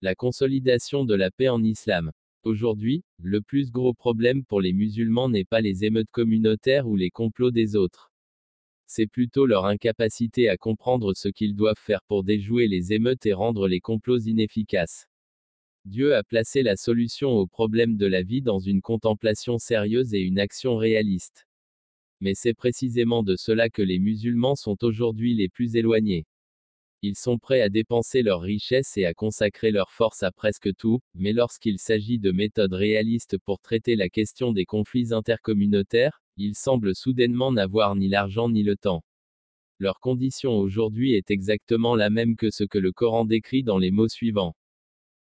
La consolidation de la paix en islam. Aujourd'hui, le plus gros problème pour les musulmans n'est pas les émeutes communautaires ou les complots des autres. C'est plutôt leur incapacité à comprendre ce qu'ils doivent faire pour déjouer les émeutes et rendre les complots inefficaces. Dieu a placé la solution aux problèmes de la vie dans une contemplation sérieuse et une action réaliste. Mais c'est précisément de cela que les musulmans sont aujourd'hui les plus éloignés. Ils sont prêts à dépenser leurs richesses et à consacrer leur force à presque tout, mais lorsqu'il s'agit de méthodes réalistes pour traiter la question des conflits intercommunautaires, ils semblent soudainement n'avoir ni l'argent ni le temps. Leur condition aujourd'hui est exactement la même que ce que le Coran décrit dans les mots suivants.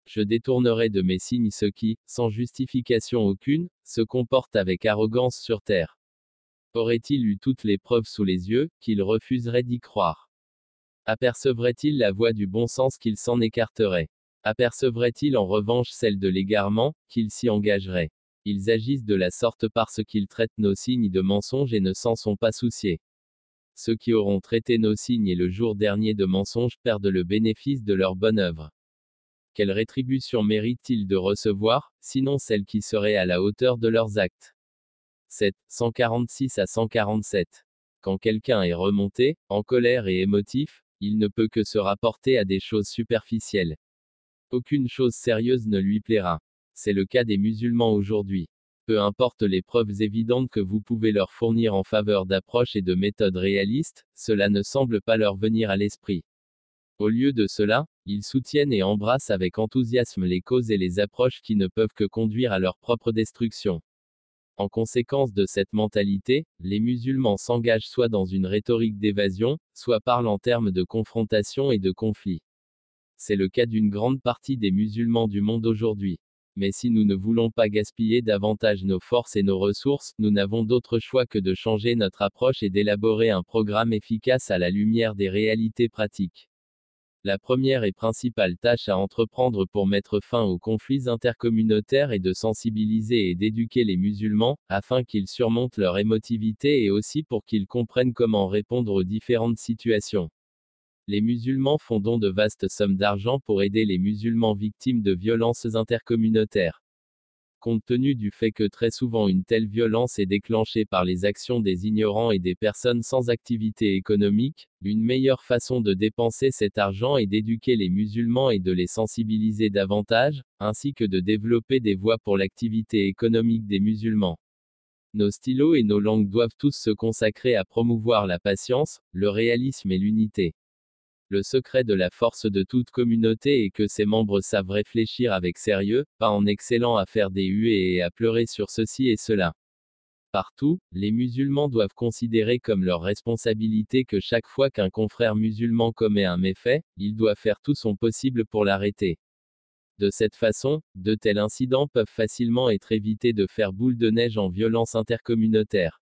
Je détournerai de mes signes ceux qui, sans justification aucune, se comportent avec arrogance sur terre. Aurait-il eu toutes les preuves sous les yeux, qu'il refuserait d'y croire? Apercevrait-il la voie du bon sens qu'il s'en écarterait? Apercevrait-il en revanche celle de l'égarement, qu'il s'y engagerait? Ils agissent de la sorte parce qu'ils traitent nos signes de mensonges et ne s'en sont pas souciés. Ceux qui auront traité nos signes et le jour dernier de mensonges perdent le bénéfice de leur bonne œuvre. Quelle rétribution méritent-ils de recevoir, sinon celle qui serait à la hauteur de leurs actes? 7. 146 à 147. Quand quelqu'un est remonté, en colère et émotif, il ne peut que se rapporter à des choses superficielles. Aucune chose sérieuse ne lui plaira. C'est le cas des musulmans aujourd'hui. Peu importe les preuves évidentes que vous pouvez leur fournir en faveur d'approches et de méthodes réalistes, cela ne semble pas leur venir à l'esprit. Au lieu de cela, ils soutiennent et embrassent avec enthousiasme les causes et les approches qui ne peuvent que conduire à leur propre destruction. En conséquence de cette mentalité, les musulmans s'engagent soit dans une rhétorique d'évasion, soit parlent en termes de confrontation et de conflit. C'est le cas d'une grande partie des musulmans du monde aujourd'hui. Mais si nous ne voulons pas gaspiller davantage nos forces et nos ressources, nous n'avons d'autre choix que de changer notre approche et d'élaborer un programme efficace à la lumière des réalités pratiques. La première et principale tâche à entreprendre pour mettre fin aux conflits intercommunautaires est de sensibiliser et d'éduquer les musulmans, afin qu'ils surmontent leur émotivité et aussi pour qu'ils comprennent comment répondre aux différentes situations. Les musulmans font don de vastes sommes d'argent pour aider les musulmans victimes de violences intercommunautaires compte tenu du fait que très souvent une telle violence est déclenchée par les actions des ignorants et des personnes sans activité économique, une meilleure façon de dépenser cet argent est d'éduquer les musulmans et de les sensibiliser davantage, ainsi que de développer des voies pour l'activité économique des musulmans. Nos stylos et nos langues doivent tous se consacrer à promouvoir la patience, le réalisme et l'unité. Le secret de la force de toute communauté est que ses membres savent réfléchir avec sérieux, pas en excellant à faire des huées et à pleurer sur ceci et cela. Partout, les musulmans doivent considérer comme leur responsabilité que chaque fois qu'un confrère musulman commet un méfait, il doit faire tout son possible pour l'arrêter. De cette façon, de tels incidents peuvent facilement être évités de faire boule de neige en violence intercommunautaire.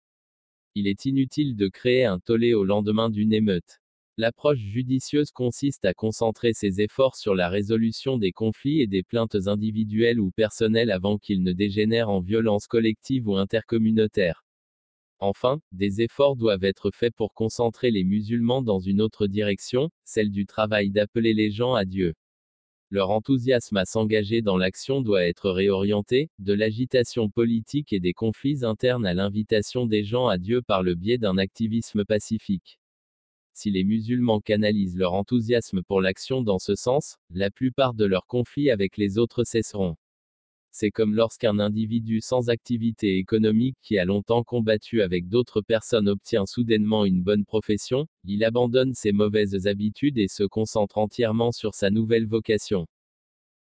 Il est inutile de créer un tollé au lendemain d'une émeute. L'approche judicieuse consiste à concentrer ses efforts sur la résolution des conflits et des plaintes individuelles ou personnelles avant qu'ils ne dégénèrent en violence collective ou intercommunautaire. Enfin, des efforts doivent être faits pour concentrer les musulmans dans une autre direction, celle du travail d'appeler les gens à Dieu. Leur enthousiasme à s'engager dans l'action doit être réorienté, de l'agitation politique et des conflits internes à l'invitation des gens à Dieu par le biais d'un activisme pacifique. Si les musulmans canalisent leur enthousiasme pour l'action dans ce sens, la plupart de leurs conflits avec les autres cesseront. C'est comme lorsqu'un individu sans activité économique qui a longtemps combattu avec d'autres personnes obtient soudainement une bonne profession, il abandonne ses mauvaises habitudes et se concentre entièrement sur sa nouvelle vocation.